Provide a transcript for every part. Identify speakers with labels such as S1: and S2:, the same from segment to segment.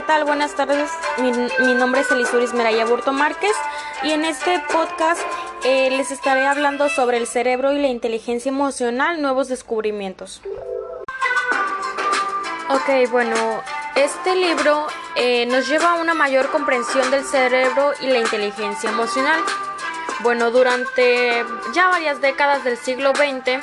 S1: ¿qué tal? Buenas tardes. Mi, mi nombre es Elisuris Meraya Burto Márquez y en este podcast eh, les estaré hablando sobre el cerebro y la inteligencia emocional, nuevos descubrimientos. Ok, bueno, este libro eh, nos lleva a una mayor comprensión del cerebro y la inteligencia emocional. Bueno, durante ya varias décadas del siglo XX,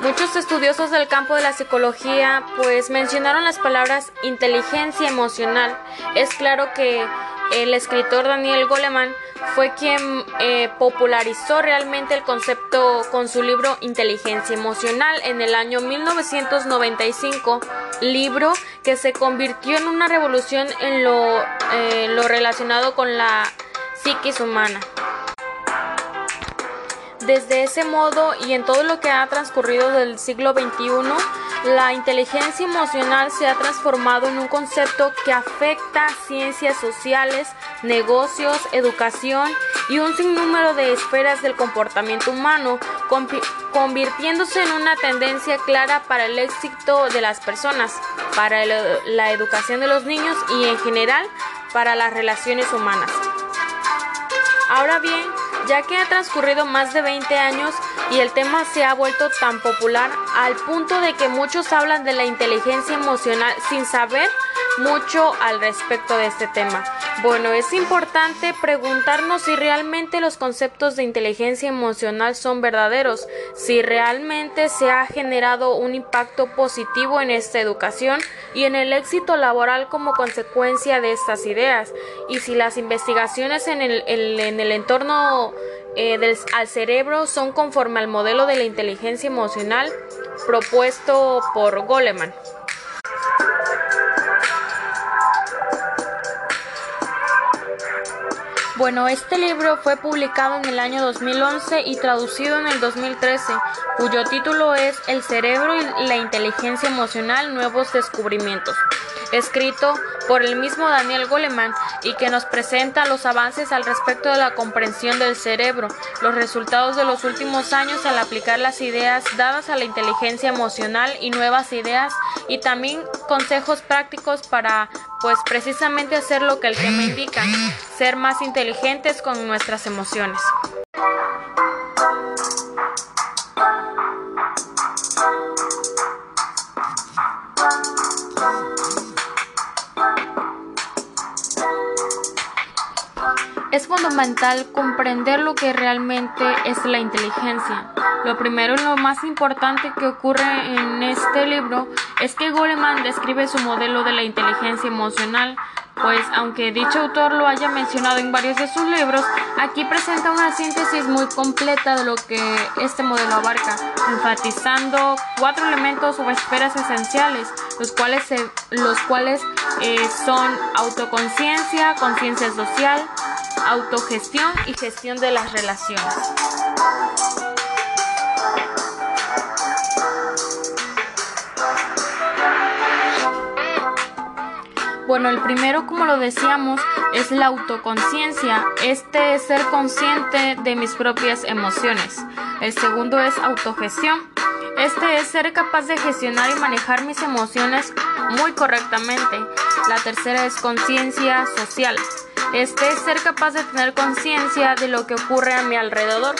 S1: Muchos estudiosos del campo de la psicología pues mencionaron las palabras inteligencia emocional. Es claro que el escritor Daniel Goleman fue quien eh, popularizó realmente el concepto con su libro Inteligencia Emocional en el año 1995, libro que se convirtió en una revolución en lo, eh, lo relacionado con la psiquis humana. Desde ese modo y en todo lo que ha transcurrido del siglo XXI, la inteligencia emocional se ha transformado en un concepto que afecta ciencias sociales, negocios, educación y un sinnúmero de esferas del comportamiento humano, convirtiéndose en una tendencia clara para el éxito de las personas, para la educación de los niños y en general para las relaciones humanas. Ahora bien, ya que ha transcurrido más de 20 años y el tema se ha vuelto tan popular al punto de que muchos hablan de la inteligencia emocional sin saber mucho al respecto de este tema. Bueno, es importante preguntarnos si realmente los conceptos de inteligencia emocional son verdaderos, si realmente se ha generado un impacto positivo en esta educación y en el éxito laboral como consecuencia de estas ideas, y si las investigaciones en el, en el entorno eh, del, al cerebro son conforme al modelo de la inteligencia emocional propuesto por Goleman. Bueno, este libro fue publicado en el año 2011 y traducido en el 2013, cuyo título es El cerebro y la inteligencia emocional, nuevos descubrimientos. Escrito por el mismo Daniel Goleman y que nos presenta los avances al respecto de la comprensión del cerebro, los resultados de los últimos años al aplicar las ideas dadas a la inteligencia emocional y nuevas ideas y también consejos prácticos para pues precisamente hacer lo que el tema indica, ser más inteligentes con nuestras emociones. Es fundamental comprender lo que realmente es la inteligencia. Lo primero y lo más importante que ocurre en este libro es que Goleman describe su modelo de la inteligencia emocional, pues aunque dicho autor lo haya mencionado en varios de sus libros, aquí presenta una síntesis muy completa de lo que este modelo abarca, enfatizando cuatro elementos o esferas esenciales, los cuales, eh, son autoconciencia, conciencia social, autogestión y gestión de las relaciones. Bueno, el primero, como lo decíamos, es la autoconciencia. Este es ser consciente de mis propias emociones. El segundo es autogestión. Este es ser capaz de gestionar y manejar mis emociones muy correctamente. La tercera es conciencia social. Este es ser capaz de tener conciencia de lo que ocurre a mi alrededor,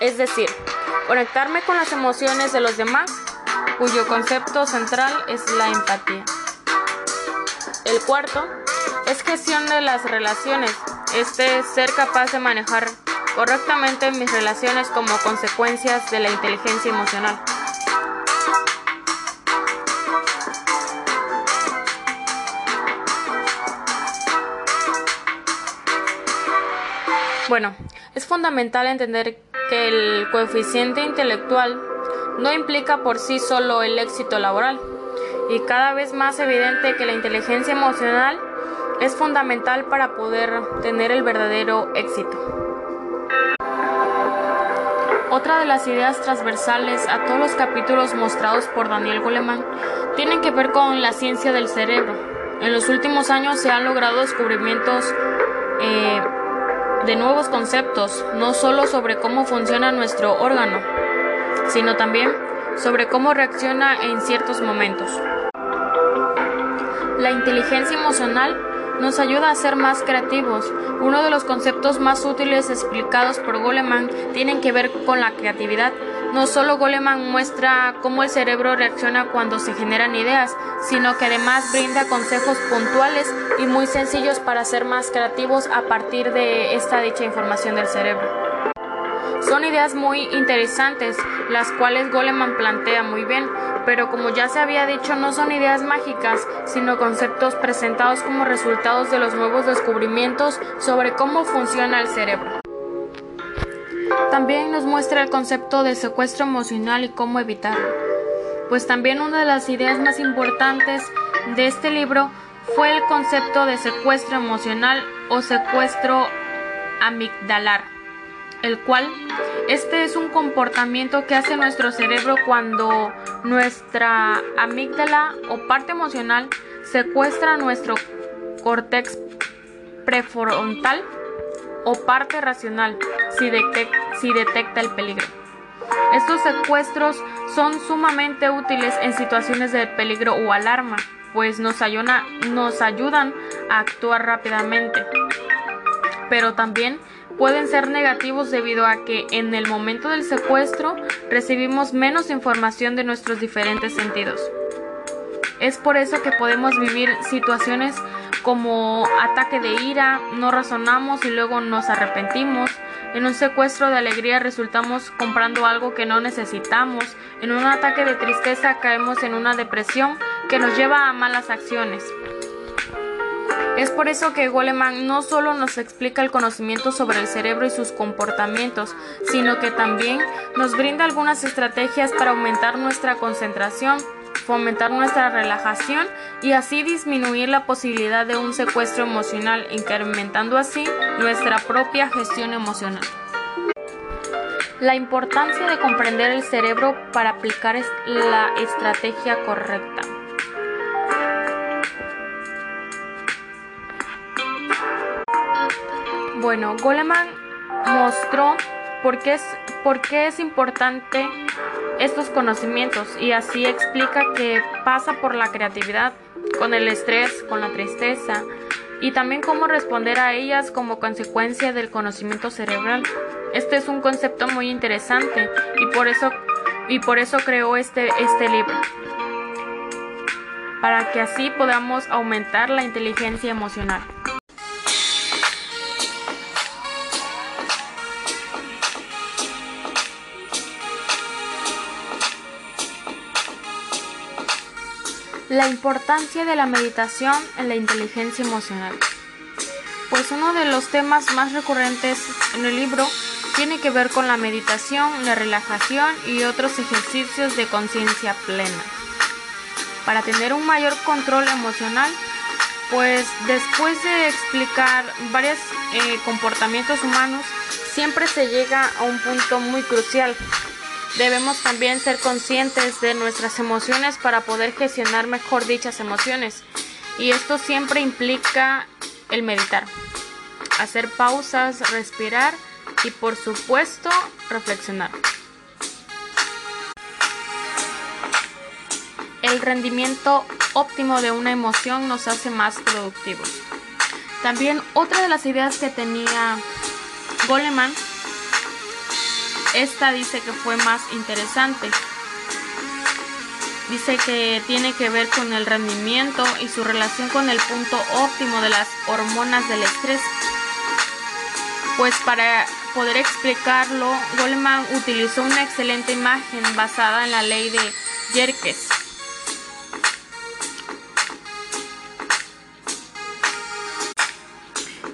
S1: es decir, conectarme con las emociones de los demás, cuyo concepto central es la empatía. El cuarto es gestión de las relaciones. Este es ser capaz de manejar correctamente mis relaciones como consecuencias de la inteligencia emocional. Bueno, es fundamental entender que el coeficiente intelectual no implica por sí solo el éxito laboral y cada vez más evidente que la inteligencia emocional es fundamental para poder tener el verdadero éxito. Otra de las ideas transversales a todos los capítulos mostrados por Daniel Goleman tienen que ver con la ciencia del cerebro. En los últimos años se han logrado descubrimientos eh, de nuevos conceptos, no solo sobre cómo funciona nuestro órgano, sino también sobre cómo reacciona en ciertos momentos. La inteligencia emocional nos ayuda a ser más creativos. Uno de los conceptos más útiles explicados por Goleman tienen que ver con la creatividad. No solo Goleman muestra cómo el cerebro reacciona cuando se generan ideas, sino que además brinda consejos puntuales y muy sencillos para ser más creativos a partir de esta dicha información del cerebro. Son ideas muy interesantes, las cuales Goleman plantea muy bien, pero como ya se había dicho, no son ideas mágicas, sino conceptos presentados como resultados de los nuevos descubrimientos sobre cómo funciona el cerebro. También nos muestra el concepto de secuestro emocional y cómo evitarlo. Pues también una de las ideas más importantes de este libro fue el concepto de secuestro emocional o secuestro amigdalar el cual este es un comportamiento que hace nuestro cerebro cuando nuestra amígdala o parte emocional secuestra nuestro córtex prefrontal o parte racional si, detecta el peligro. Estos secuestros son sumamente útiles en situaciones de peligro o alarma, pues nos, nos ayudan a actuar rápidamente. Pero también pueden ser negativos debido a que en el momento del secuestro recibimos menos información de nuestros diferentes sentidos. Es por eso que podemos vivir situaciones como ataque de ira, no razonamos y luego nos arrepentimos. En un secuestro de alegría resultamos comprando algo que no necesitamos. En un ataque de tristeza caemos en una depresión que nos lleva a malas acciones. Es por eso que Goleman no solo nos explica el conocimiento sobre el cerebro y sus comportamientos, sino que también nos brinda algunas estrategias para aumentar nuestra concentración, fomentar nuestra relajación y así disminuir la posibilidad de un secuestro emocional, incrementando así nuestra propia gestión emocional. La importancia de comprender el cerebro para aplicar la estrategia correcta. Bueno, Goleman mostró por qué, es, importante estos conocimientos y así explica que pasa por la creatividad, con el estrés, con la tristeza y también cómo responder a ellas como consecuencia del conocimiento cerebral. Este es un concepto muy interesante y por eso, y por eso creó este, este libro, para que así podamos aumentar la inteligencia emocional. La importancia de la meditación en la inteligencia emocional. Pues uno de los temas más recurrentes en el libro tiene que ver con la meditación, la relajación y otros ejercicios de conciencia plena. Para tener un mayor control emocional, pues después de explicar varios eh, comportamientos humanos, siempre se llega a un punto muy crucial, Debemos también ser conscientes de nuestras emociones para poder gestionar mejor dichas emociones. Y esto siempre implica el meditar, hacer pausas, respirar y por supuesto reflexionar. El rendimiento óptimo de una emoción nos hace más productivos. También otra de las ideas que tenía Goleman esta dice que fue más interesante. Dice que tiene que ver con el rendimiento y su relación con el punto óptimo de las hormonas del estrés. Pues para poder explicarlo, Goleman utilizó una excelente imagen basada en la ley de Yerkes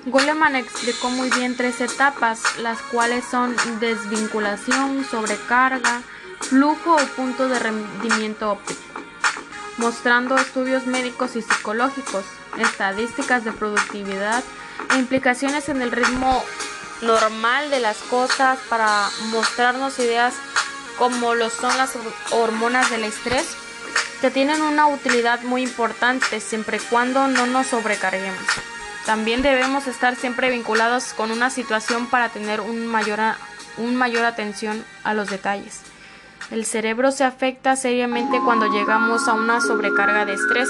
S1: Goleman explicó muy bien tres etapas, las cuales son desvinculación, sobrecarga, flujo o punto de rendimiento óptico, mostrando estudios médicos y psicológicos, estadísticas de productividad e implicaciones en el ritmo normal de las cosas para mostrarnos ideas como lo son las hormonas del estrés, que tienen una utilidad muy importante siempre y cuando no nos sobrecarguemos. También debemos estar siempre vinculados con una situación para tener un mayor, un mayor atención a los detalles. El cerebro se afecta seriamente cuando llegamos a una sobrecarga de estrés.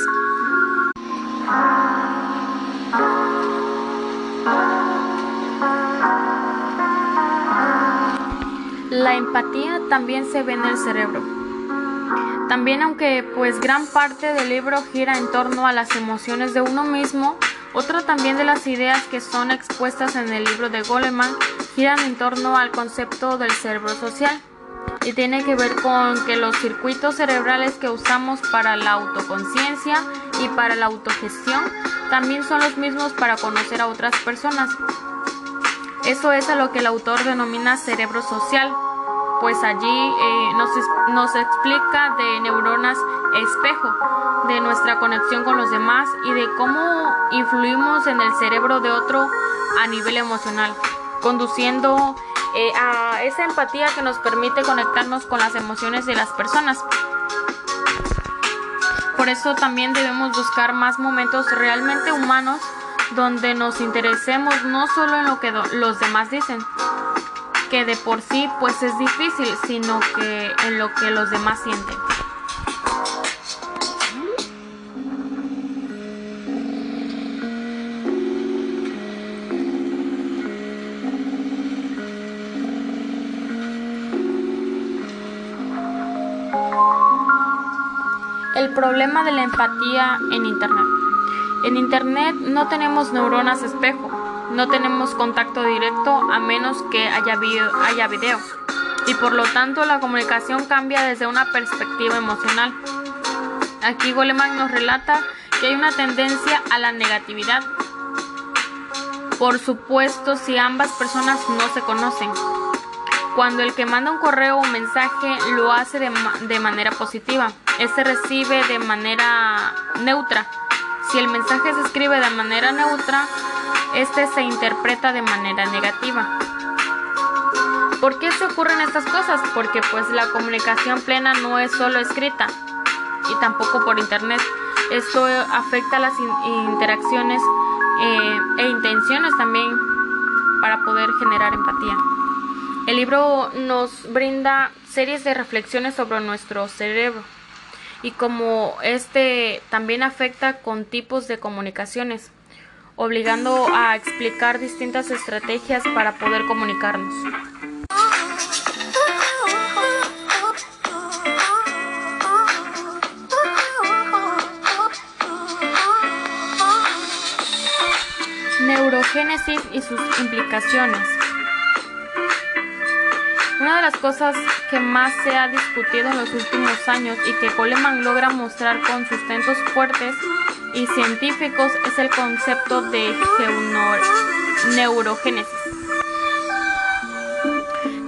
S1: La empatía también se ve en el cerebro. También aunque pues gran parte del libro gira en torno a las emociones de uno mismo, otra también de las ideas que son expuestas en el libro de Goleman giran en torno al concepto del cerebro social y tiene que ver con que los circuitos cerebrales que usamos para la autoconciencia y para la autogestión también son los mismos para conocer a otras personas. Eso es a lo que el autor denomina cerebro social, pues allí eh, nos, nos explica de neuronas espejo, de nuestra conexión con los demás y de cómo influimos en el cerebro de otro a nivel emocional, conduciendo eh, a esa empatía que nos permite conectarnos con las emociones de las personas. Por eso también debemos buscar más momentos realmente humanos donde nos interesemos no solo en lo que los demás dicen, que de por sí pues es difícil, sino que en lo que los demás sienten. El problema de la empatía en Internet. En Internet no tenemos neuronas espejo, no tenemos contacto directo a menos que haya, haya video. Y por lo tanto la comunicación cambia desde una perspectiva emocional. Aquí Goleman nos relata que hay una tendencia a la negatividad. Por supuesto, si ambas personas no se conocen. Cuando el que manda un correo o mensaje lo hace de, de manera positiva, este recibe de manera neutra. Si el mensaje se escribe de manera neutra, este se interpreta de manera negativa. ¿Por qué se ocurren estas cosas? Porque pues la comunicación plena no es solo escrita y tampoco por internet. Esto afecta las interacciones eh, e intenciones también para poder generar empatía. El libro nos brinda series de reflexiones sobre nuestro cerebro y como este también afecta con tipos de comunicaciones, obligando a explicar distintas estrategias para poder comunicarnos. Neurogénesis y sus implicaciones. Una de las cosas que más se ha discutido en los últimos años y que Coleman logra mostrar con sustentos fuertes y científicos es el concepto de neurogénesis.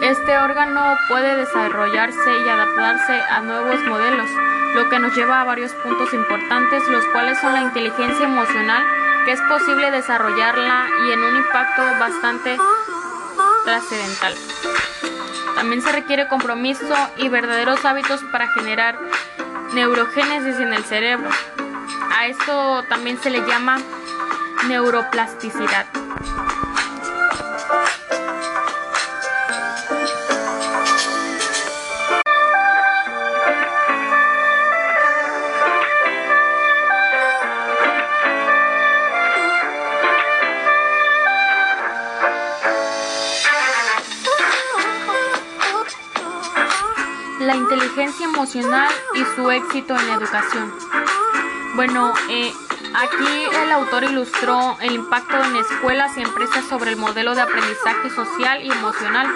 S1: Este órgano puede desarrollarse y adaptarse a nuevos modelos, lo que nos lleva a varios puntos importantes, los cuales son la inteligencia emocional, que es posible desarrollarla y en un impacto bastante trascendental. También se requiere compromiso y verdaderos hábitos para generar neurogénesis en el cerebro. A esto también se le llama neuroplasticidad. la inteligencia emocional y su éxito en la educación. Bueno, eh, aquí el autor ilustró el impacto en escuelas y empresas sobre el modelo de aprendizaje social y emocional,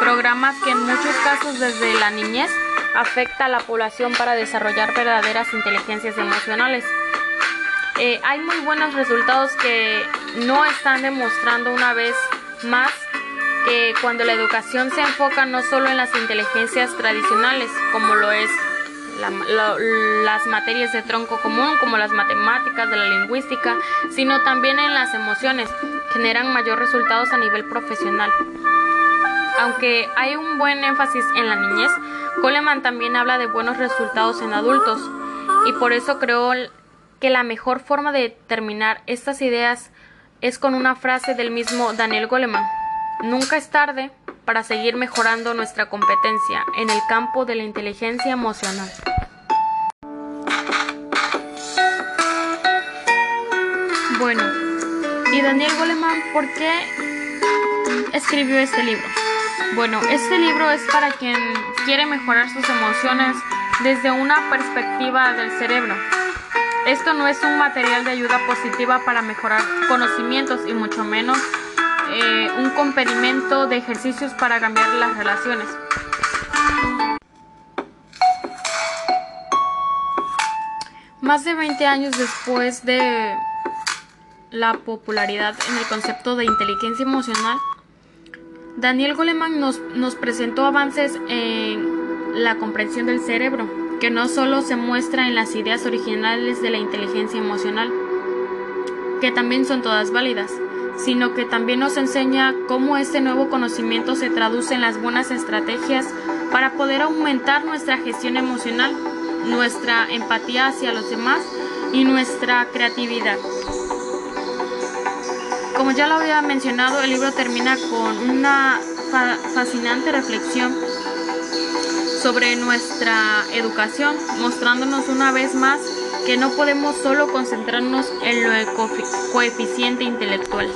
S1: programas que en muchos casos desde la niñez afecta a la población para desarrollar verdaderas inteligencias emocionales. Eh, hay muy buenos resultados que no están demostrando una vez más cuando la educación se enfoca no solo en las inteligencias tradicionales, como lo es las materias de tronco común, como las matemáticas, de la lingüística, sino también en las emociones, generan mayor resultados a nivel profesional. Aunque hay un buen énfasis en la niñez, Coleman también habla de buenos resultados en adultos, y por eso creo que la mejor forma de terminar estas ideas es con una frase del mismo Daniel Goleman. Nunca es tarde para seguir mejorando nuestra competencia en el campo de la inteligencia emocional. Bueno, y Daniel Goleman, ¿por qué escribió este libro? Bueno, este libro es para quien quiere mejorar sus emociones desde una perspectiva del cerebro. Esto no es un material de ayuda positiva para mejorar conocimientos y mucho menos eh, un compedimento de ejercicios para cambiar las relaciones. Más de 20 años después de la popularidad en el concepto de inteligencia emocional, Daniel Goleman nos, nos presentó avances en la comprensión del cerebro, que no solo se muestra en las ideas originales de la inteligencia emocional, que también son todas válidas, sino que también nos enseña cómo este nuevo conocimiento se traduce en las buenas estrategias para poder aumentar nuestra gestión emocional nuestra empatía hacia los demás y nuestra creatividad. Como ya lo había mencionado, el libro termina con una fascinante reflexión sobre nuestra educación, mostrándonos una vez más que no podemos solo concentrarnos en lo coeficiente intelectual.